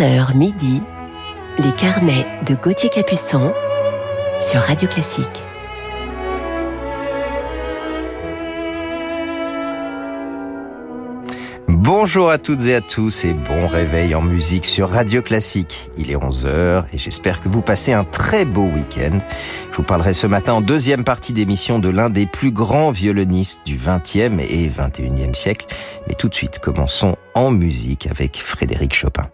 11h midi, les carnets de Gauthier Capuçon sur Radio Classique. Bonjour à toutes et à tous et bon réveil en musique sur Radio Classique. Il est 11h et j'espère que vous passez un très beau week-end. Je vous parlerai ce matin en deuxième partie d'émission de l'un des plus grands violonistes du 20e et 21e siècle. Mais tout de suite, commençons en musique avec Frédéric Chopin.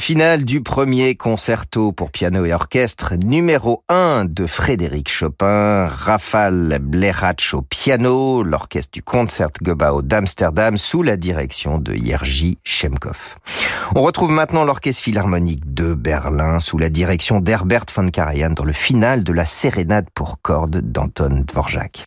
finale du premier concerto pour piano et orchestre numéro 1 de Frédéric Chopin, Rafal Blerach au piano, l'orchestre du Concertgebouw d'Amsterdam sous la direction de Jerzy Shemkov. On retrouve maintenant l'orchestre philharmonique de Berlin sous la direction d'Herbert von Karajan dans le final de la sérénade pour cordes d'Anton Dvorak.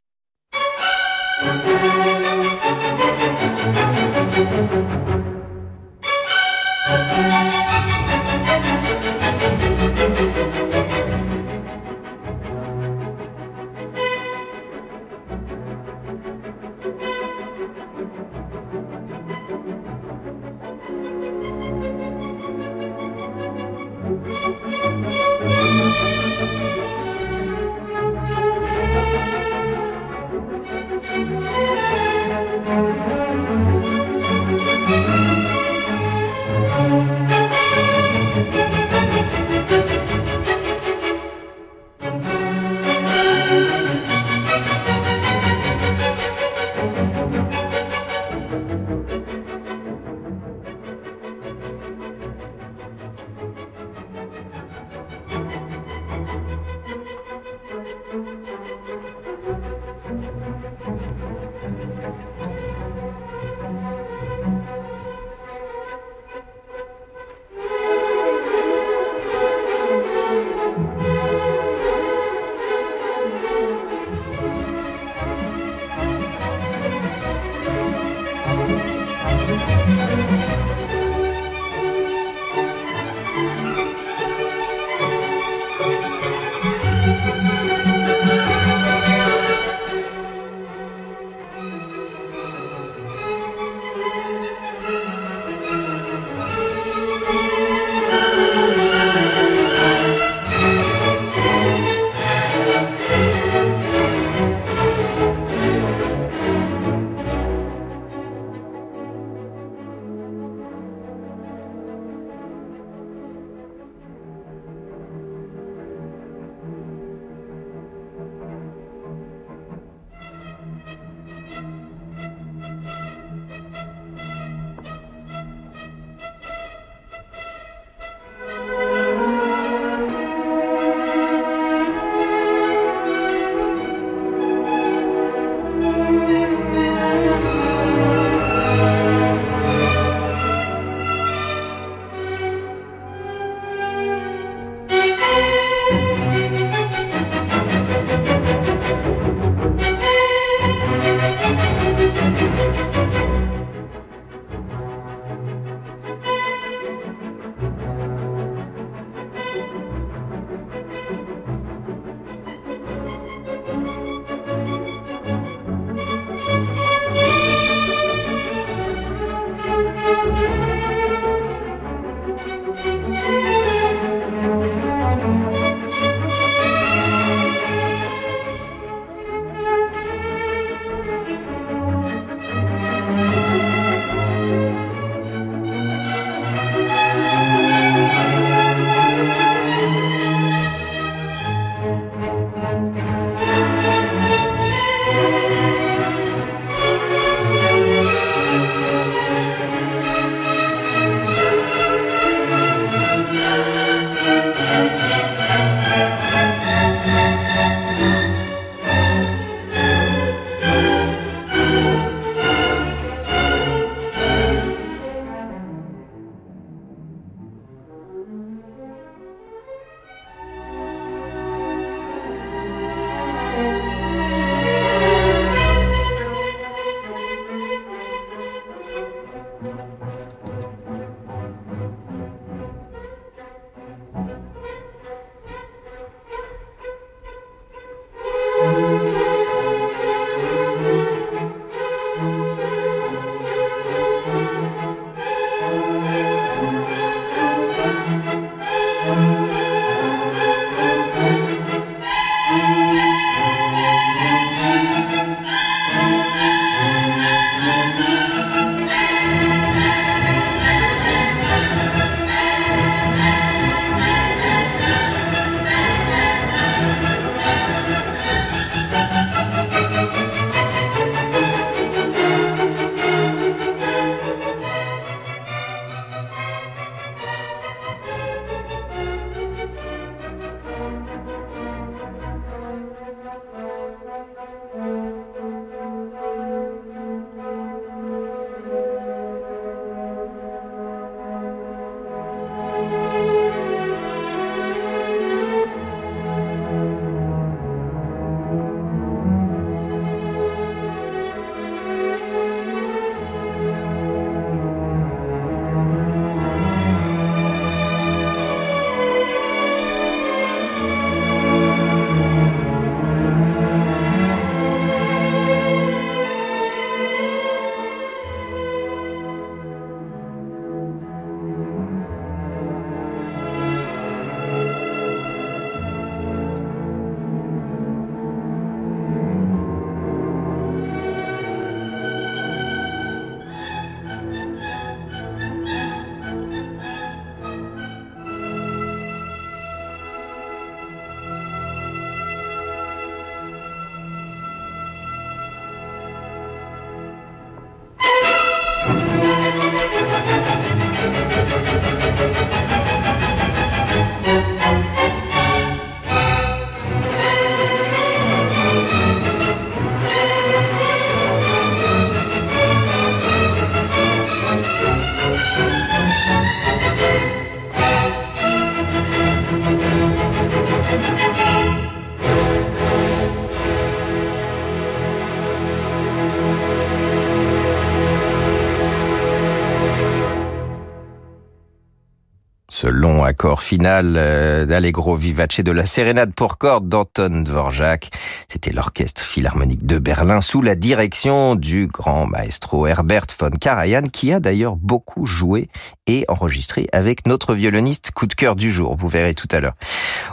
Long accord final euh, d'Allegro vivace de la sérénade pour cordes d'Anton Dvorak. C'était l'orchestre philharmonique de Berlin sous la direction du grand maestro Herbert von Karajan qui a d'ailleurs beaucoup joué et enregistré avec notre violoniste coup de cœur du jour. Vous verrez tout à l'heure.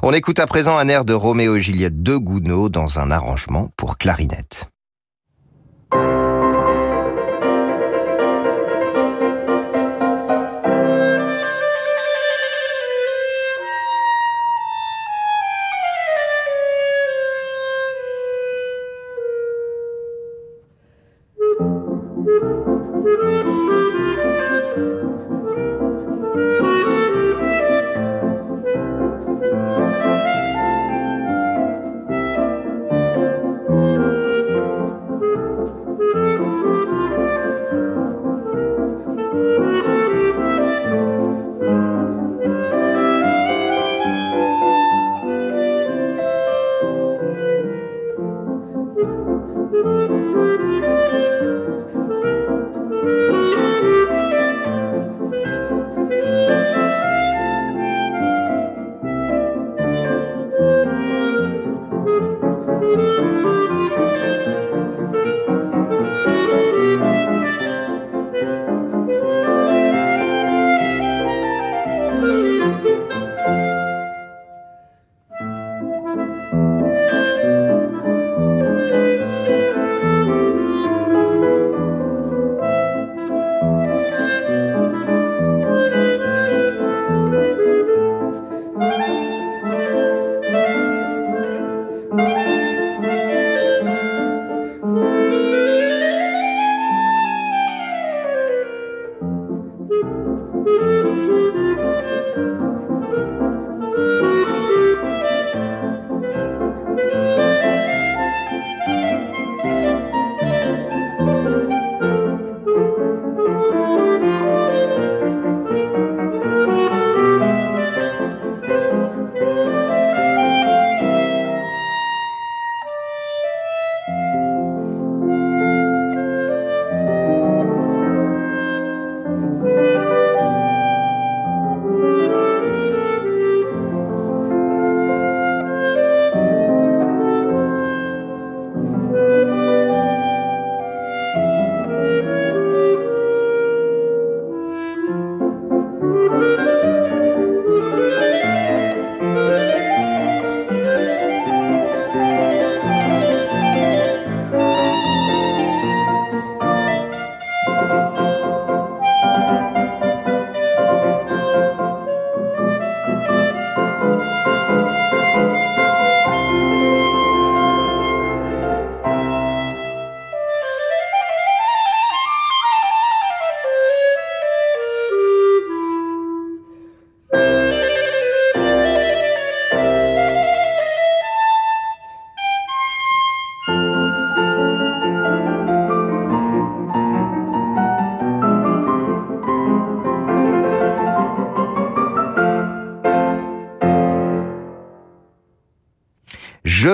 On écoute à présent un air de Roméo et Juliette de Gounod dans un arrangement pour clarinette.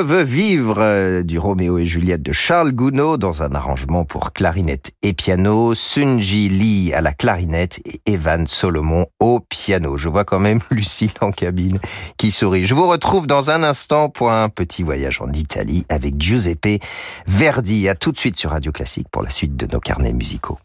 Veux vivre euh, du Roméo et Juliette de Charles Gounod dans un arrangement pour clarinette et piano, Sunji Lee à la clarinette et Evan Solomon au piano. Je vois quand même Lucille en cabine qui sourit. Je vous retrouve dans un instant pour un petit voyage en Italie avec Giuseppe Verdi. À tout de suite sur Radio Classique pour la suite de nos carnets musicaux.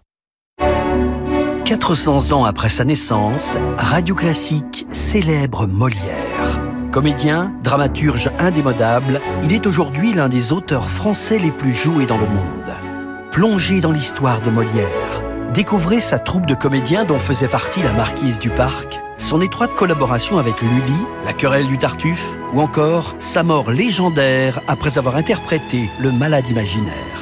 400 ans après sa naissance, Radio Classique célèbre Molière. Comédien, dramaturge indémodable, il est aujourd'hui l'un des auteurs français les plus joués dans le monde. Plongé dans l'histoire de Molière, découvrez sa troupe de comédiens dont faisait partie la marquise du Parc, son étroite collaboration avec Lully, la querelle du Tartuffe, ou encore sa mort légendaire après avoir interprété le malade imaginaire.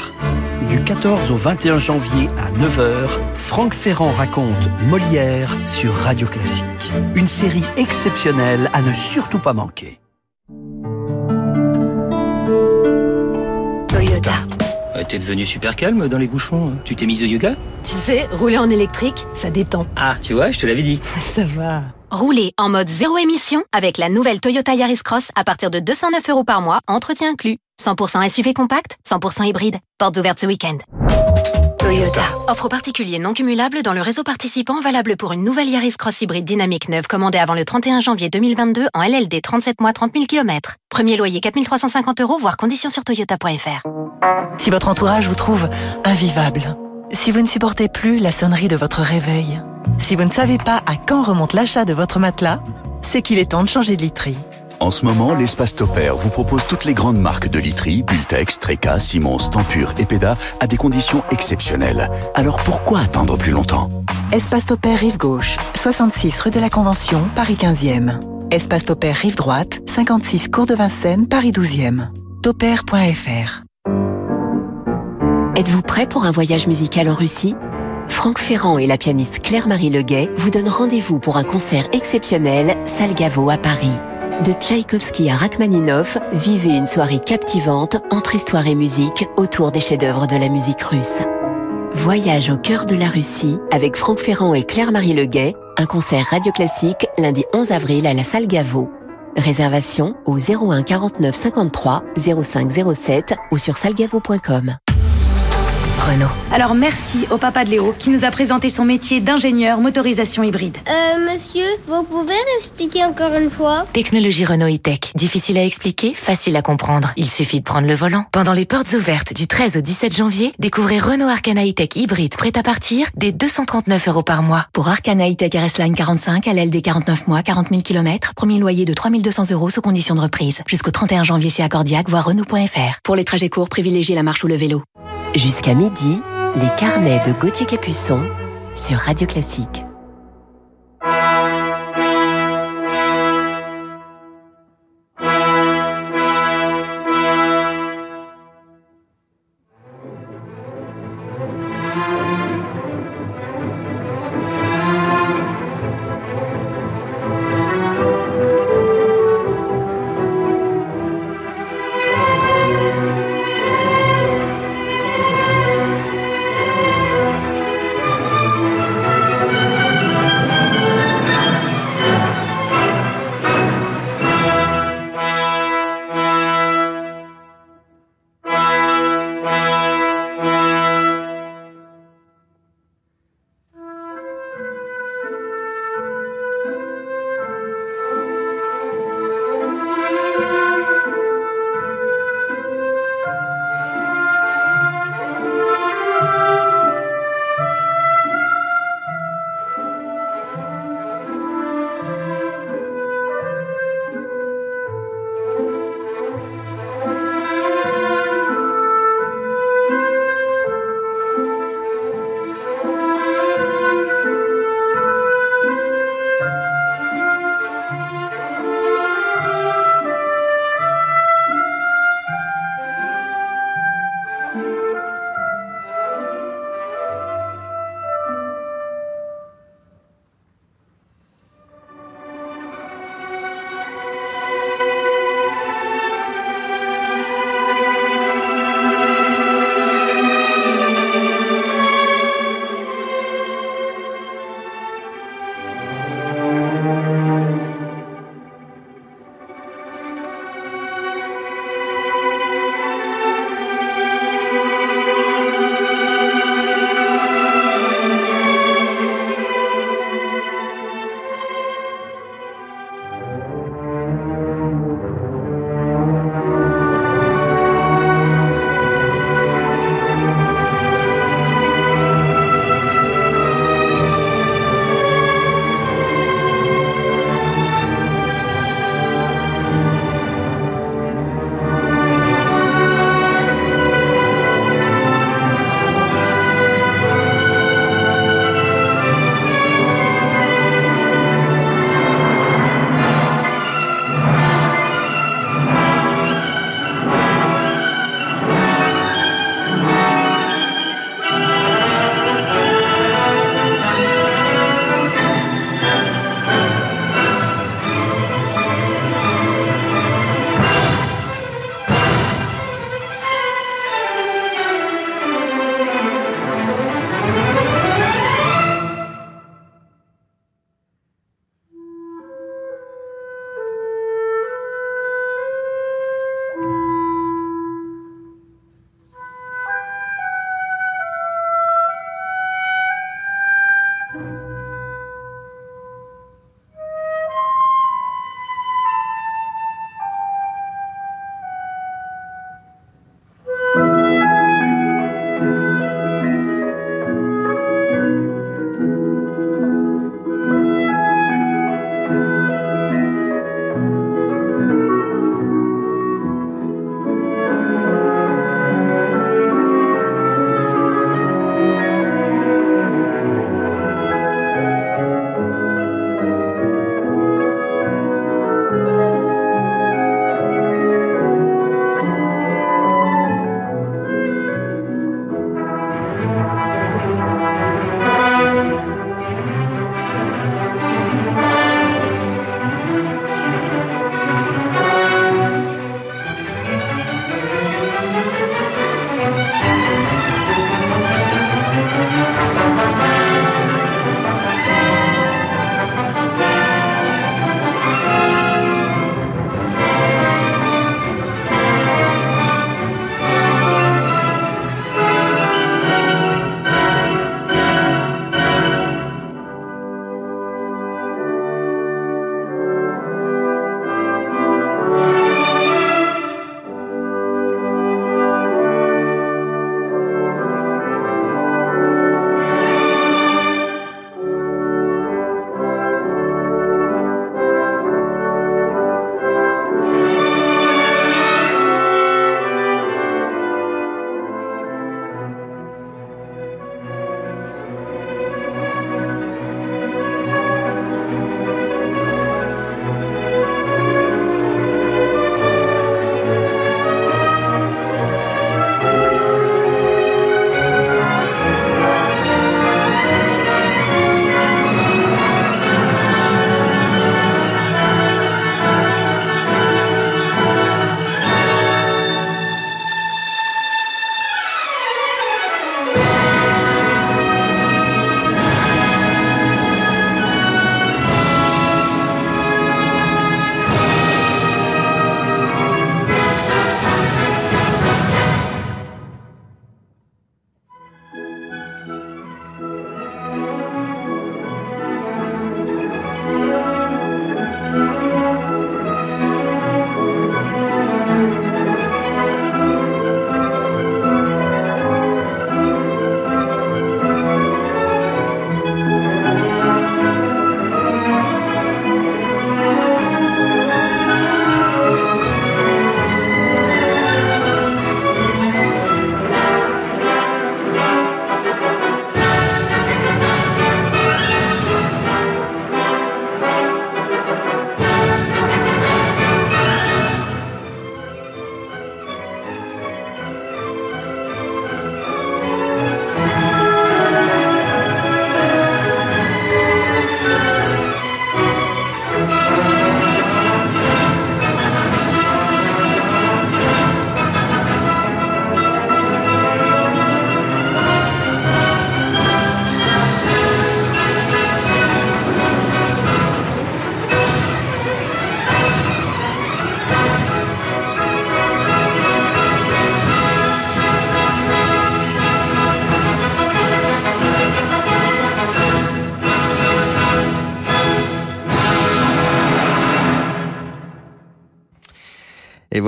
Du 14 au 21 janvier à 9h, Franck Ferrand raconte Molière sur Radio Classique. Une série exceptionnelle à ne surtout pas manquer. Toyota. Euh, T'es devenu super calme dans les bouchons. Tu t'es mise au yoga? Tu sais, rouler en électrique, ça détend. Ah, tu vois, je te l'avais dit. Ça va. Roulez en mode zéro émission avec la nouvelle Toyota Yaris Cross à partir de 209 euros par mois, entretien inclus. 100% SUV compact, 100% hybride. Portes ouvertes ce week-end. Toyota. Offre aux particuliers non cumulable dans le réseau participant valable pour une nouvelle Yaris Cross hybride dynamique neuve commandée avant le 31 janvier 2022 en LLD 37 mois 30 000 km. Premier loyer 4350 euros, voire conditions sur toyota.fr. Si votre entourage vous trouve invivable, si vous ne supportez plus la sonnerie de votre réveil, si vous ne savez pas à quand remonte l'achat de votre matelas, c'est qu'il est temps de changer de literie. En ce moment, l'espace Topair vous propose toutes les grandes marques de literie, Bultex, Treca, Simons, Tempur et Peda à des conditions exceptionnelles. Alors pourquoi attendre plus longtemps? Espace Topair Rive Gauche, 66 rue de la Convention, Paris 15e. Espace Topair Rive Droite, 56 Cours de Vincennes, Paris 12e. Topair.fr Êtes-vous prêt pour un voyage musical en Russie? Franck Ferrand et la pianiste Claire-Marie Leguet vous donnent rendez-vous pour un concert exceptionnel Salgavo à Paris. De Tchaïkovski à Rachmaninov, vivez une soirée captivante entre histoire et musique autour des chefs-d'œuvre de la musique russe. Voyage au cœur de la Russie avec Franck Ferrand et Claire-Marie Leguet, un concert radio classique lundi 11 avril à la salle Gaveau. Réservation au 01 49 53 05 07 ou sur salgavo.com. Renault. Alors merci au papa de Léo qui nous a présenté son métier d'ingénieur motorisation hybride. Euh, monsieur, vous pouvez expliquer encore une fois? Technologie Renault e-Tech. Difficile à expliquer, facile à comprendre. Il suffit de prendre le volant. Pendant les portes ouvertes du 13 au 17 janvier, découvrez Renault Arcana e-Tech hybride prêt à partir dès 239 euros par mois. Pour Arcana e-Tech RS Line 45, LLD 49 mois, 40 000 km, premier loyer de 3200 euros sous condition de reprise. Jusqu'au 31 janvier, c'est accordiaque, voire Renault.fr. Pour les trajets courts, privilégiez la marche ou le vélo. Jusqu'à midi, les carnets de Gauthier Capuçon sur Radio Classique.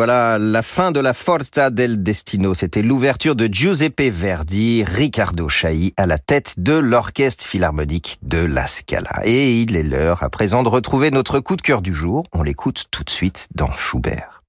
Voilà la fin de la Forza del Destino. C'était l'ouverture de Giuseppe Verdi, Riccardo Chailly à la tête de l'Orchestre Philharmonique de La Scala. Et il est l'heure à présent de retrouver notre coup de cœur du jour. On l'écoute tout de suite dans Schubert.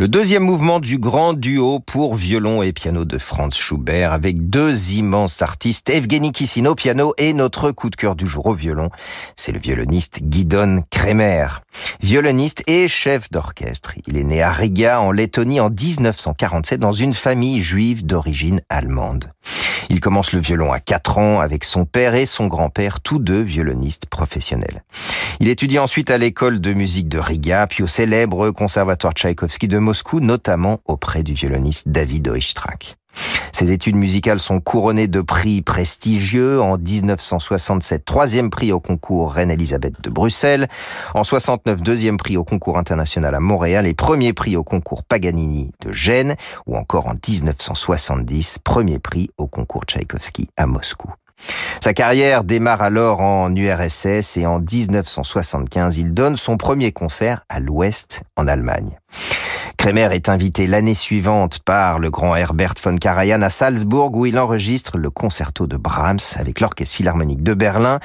Le deuxième mouvement du grand duo pour violon et piano de Franz Schubert avec deux immenses artistes, Evgeny Kissin au piano et notre coup de cœur du jour au violon, c'est le violoniste Gidon Kremer. Violoniste et chef d'orchestre. Il est né à Riga en Lettonie en 1947 dans une famille juive d'origine allemande. Il commence le violon à 4 ans avec son père et son grand-père, tous deux violonistes professionnels. Il étudie ensuite à l'école de musique de Riga, puis au célèbre conservatoire Tchaïkovski de Moscou, notamment auprès du violoniste David Oistrakh. Ses études musicales sont couronnées de prix prestigieux. En 1967, troisième prix au concours Reine-Elisabeth de Bruxelles. En 69, deuxième prix au concours international à Montréal et premier prix au concours Paganini de Gênes. Ou encore en 1970, premier prix au concours Tchaïkovski à Moscou. Sa carrière démarre alors en URSS et en 1975, il donne son premier concert à l'Ouest, en Allemagne. Kremer est invité l'année suivante par le grand Herbert von Karajan à Salzbourg où il enregistre le concerto de Brahms avec l'Orchestre Philharmonique de Berlin,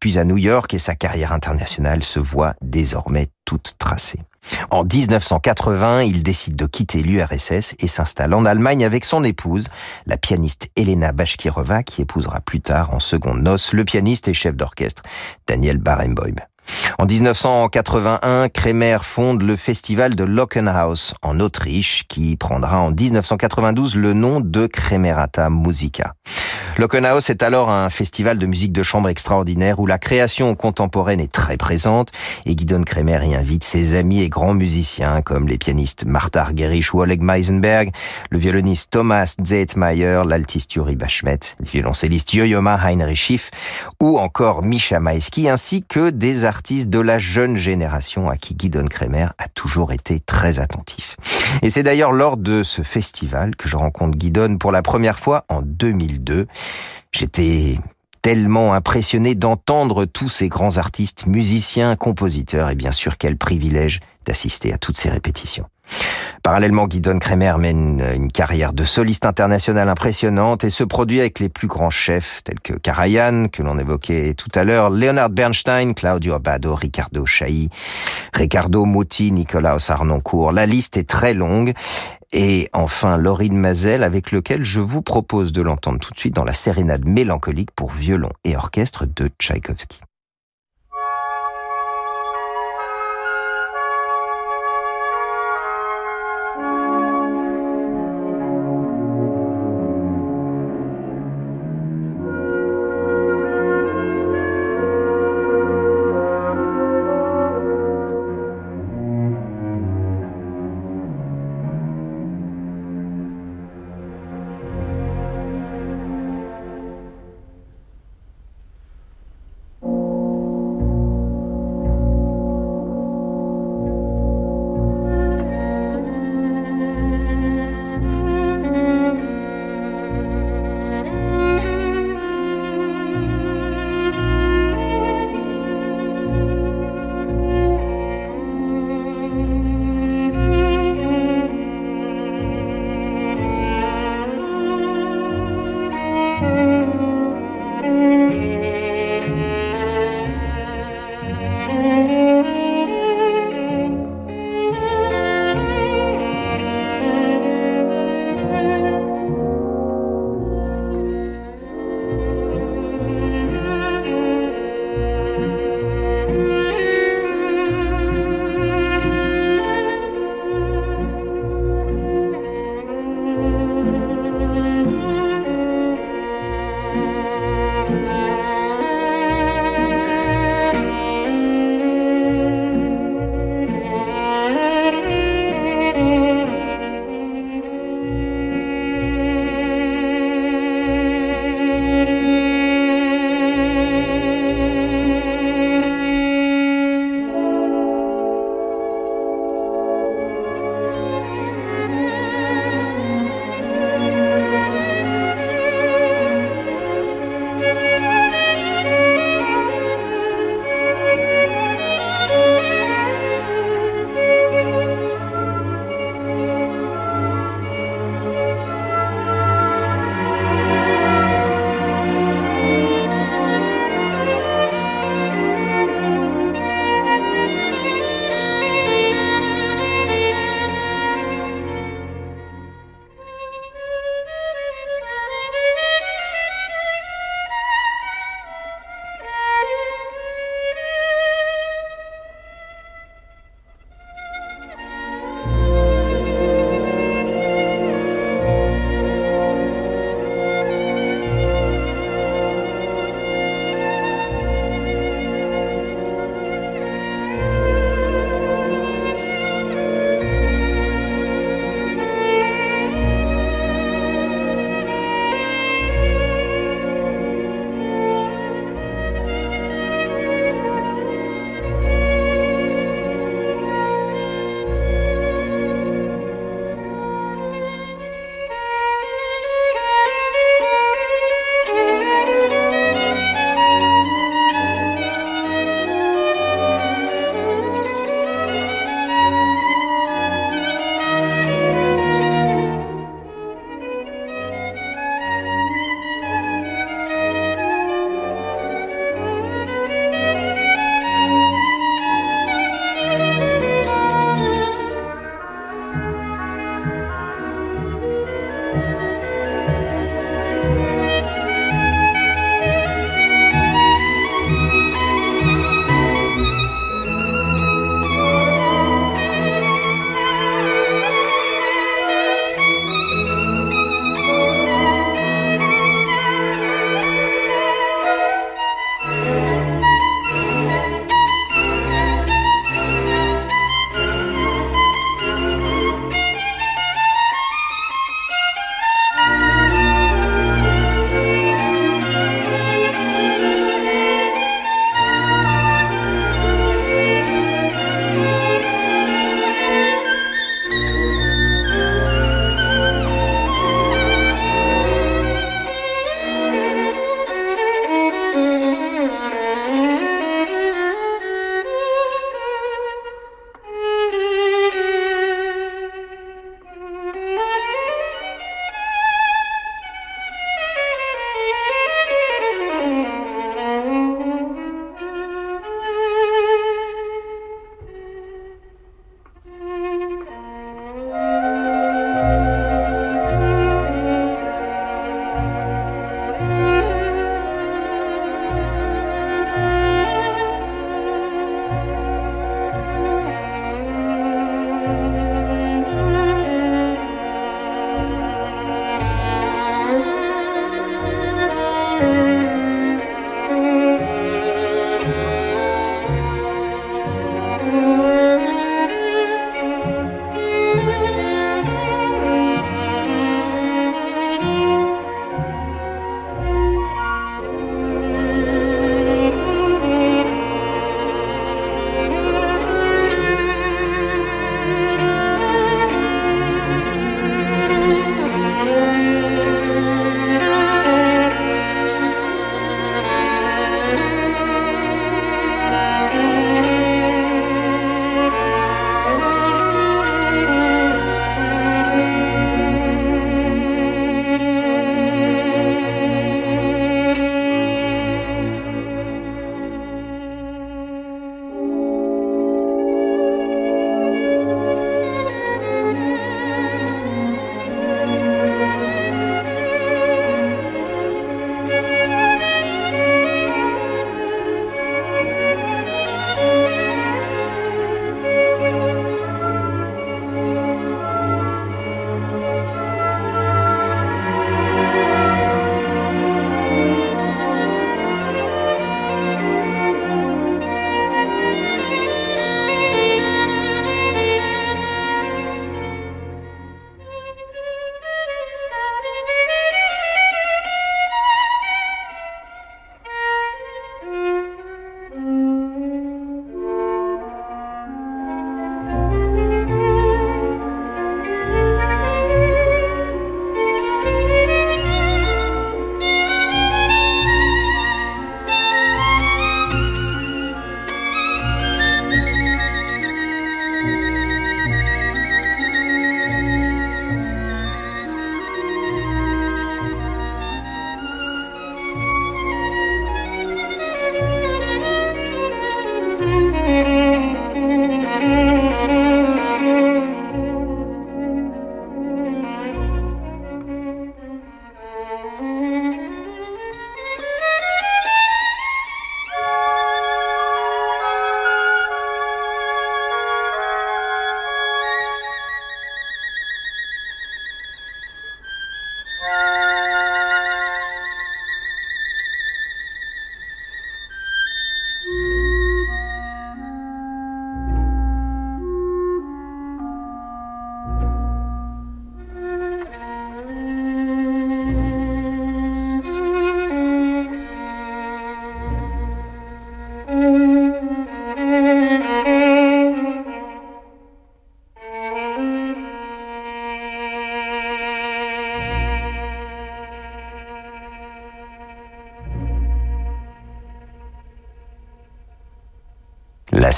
puis à New York et sa carrière internationale se voit désormais toute tracée. En 1980, il décide de quitter l'URSS et s'installe en Allemagne avec son épouse, la pianiste Elena Bashkirova, qui épousera plus tard en seconde noces le pianiste et chef d'orchestre Daniel Barenboim. En 1981, Kremer fonde le festival de Lockenhaus en Autriche qui prendra en 1992 le nom de Kremerata Musica. Lockenhaus est alors un festival de musique de chambre extraordinaire où la création contemporaine est très présente et Guidon Kremer y invite ses amis et grands musiciens comme les pianistes Martha Argerich ou Oleg Meisenberg, le violoniste Thomas Zeitmeyer, l'altiste Yuri Bashmet, le violoncelliste Yoyoma Heinrich Schiff ou encore Misha Maïski ainsi que des artistes de la jeune génération à qui Guidon Kremer a toujours été très attentif. Et c'est d'ailleurs lors de ce festival que je rencontre Guidon pour la première fois en 2002. J'étais tellement impressionné d'entendre tous ces grands artistes, musiciens, compositeurs, et bien sûr quel privilège d'assister à toutes ces répétitions. Parallèlement, Guidon Kremer mène une carrière de soliste international impressionnante et se produit avec les plus grands chefs tels que Karajan, que l'on évoquait tout à l'heure, Leonard Bernstein, Claudio Abbado, Ricardo Chailly, Ricardo Muti, Nicolas Arnoncourt. La liste est très longue. Et enfin, Laurine Mazel, avec lequel je vous propose de l'entendre tout de suite dans la sérénade mélancolique pour violon et orchestre de Tchaïkovski.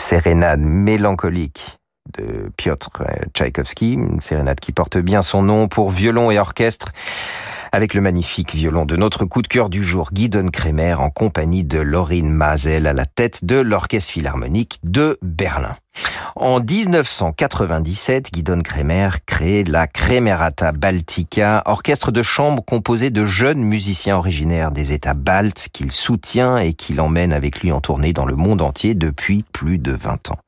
Sérénade mélancolique de Piotr Tchaïkovski, une sérénade qui porte bien son nom pour violon et orchestre avec le magnifique violon de notre coup de cœur du jour, Guidon Kremer, en compagnie de Laurine Mazel à la tête de l'Orchestre Philharmonique de Berlin. En 1997, Guidon Kremer crée la Kremerata Baltica, orchestre de chambre composé de jeunes musiciens originaires des États baltes qu'il soutient et qu'il emmène avec lui en tournée dans le monde entier depuis plus de 20 ans.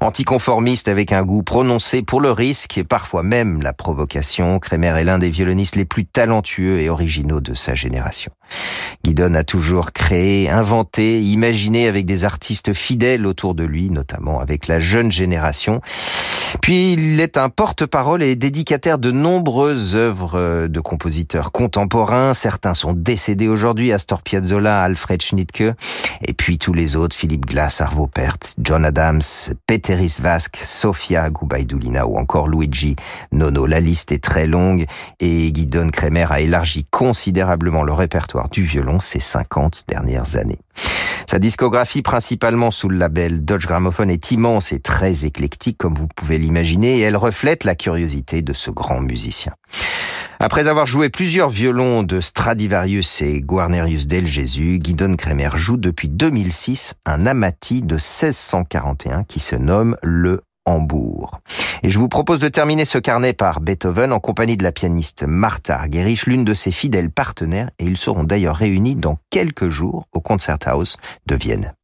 Anticonformiste avec un goût prononcé pour le risque et parfois même la provocation, Kremer est l'un des violonistes les plus talentueux et originaux de sa génération. Guidon a toujours créé, inventé, imaginé avec des artistes fidèles autour de lui, notamment avec la jeune génération. Puis il est un porte-parole et dédicataire de nombreuses œuvres de compositeurs contemporains. Certains sont décédés aujourd'hui, Astor Piazzolla, Alfred Schnittke, et puis tous les autres, Philippe Glass, Arvo Pärt, John Adams, Peteris Vask, Sofia Gubaidulina ou encore Luigi Nono. La liste est très longue et Guidon Kremer a élargi considérablement le répertoire du violon ces 50 dernières années. Sa discographie, principalement sous le label Dodge Gramophone, est immense et très éclectique, comme vous pouvez l'imaginer, et elle reflète la curiosité de ce grand musicien. Après avoir joué plusieurs violons de Stradivarius et Guarnerius del Jésus, Guidon Kremer joue depuis 2006 un Amati de 1641 qui se nomme le Et je vous propose de terminer ce carnet par Beethoven en compagnie de la pianiste Martha Argerich, l'une de ses fidèles partenaires, et ils seront d'ailleurs réunis dans quelques jours au Concerthaus de Vienne.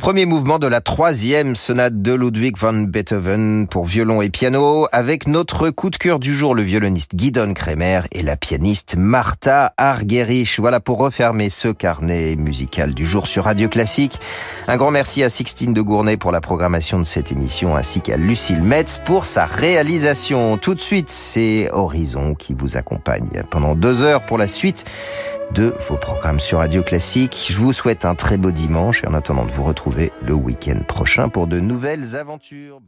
Premier mouvement de la troisième sonate de Ludwig van Beethoven pour violon et piano, avec notre coup de cœur du jour, le violoniste Guidon Kremer et la pianiste Martha Argerich. Voilà pour refermer ce carnet musical du jour sur Radio Classique. Un grand merci à Sixtine de Gournay pour la programmation de cette émission, ainsi qu'à Lucille Metz pour sa réalisation. Tout de suite, c'est Horizon qui vous accompagne pendant deux heures pour la suite de vos programmes sur Radio Classique. Je vous souhaite un très beau dimanche et en attendant de vous le week-end prochain pour de nouvelles aventures.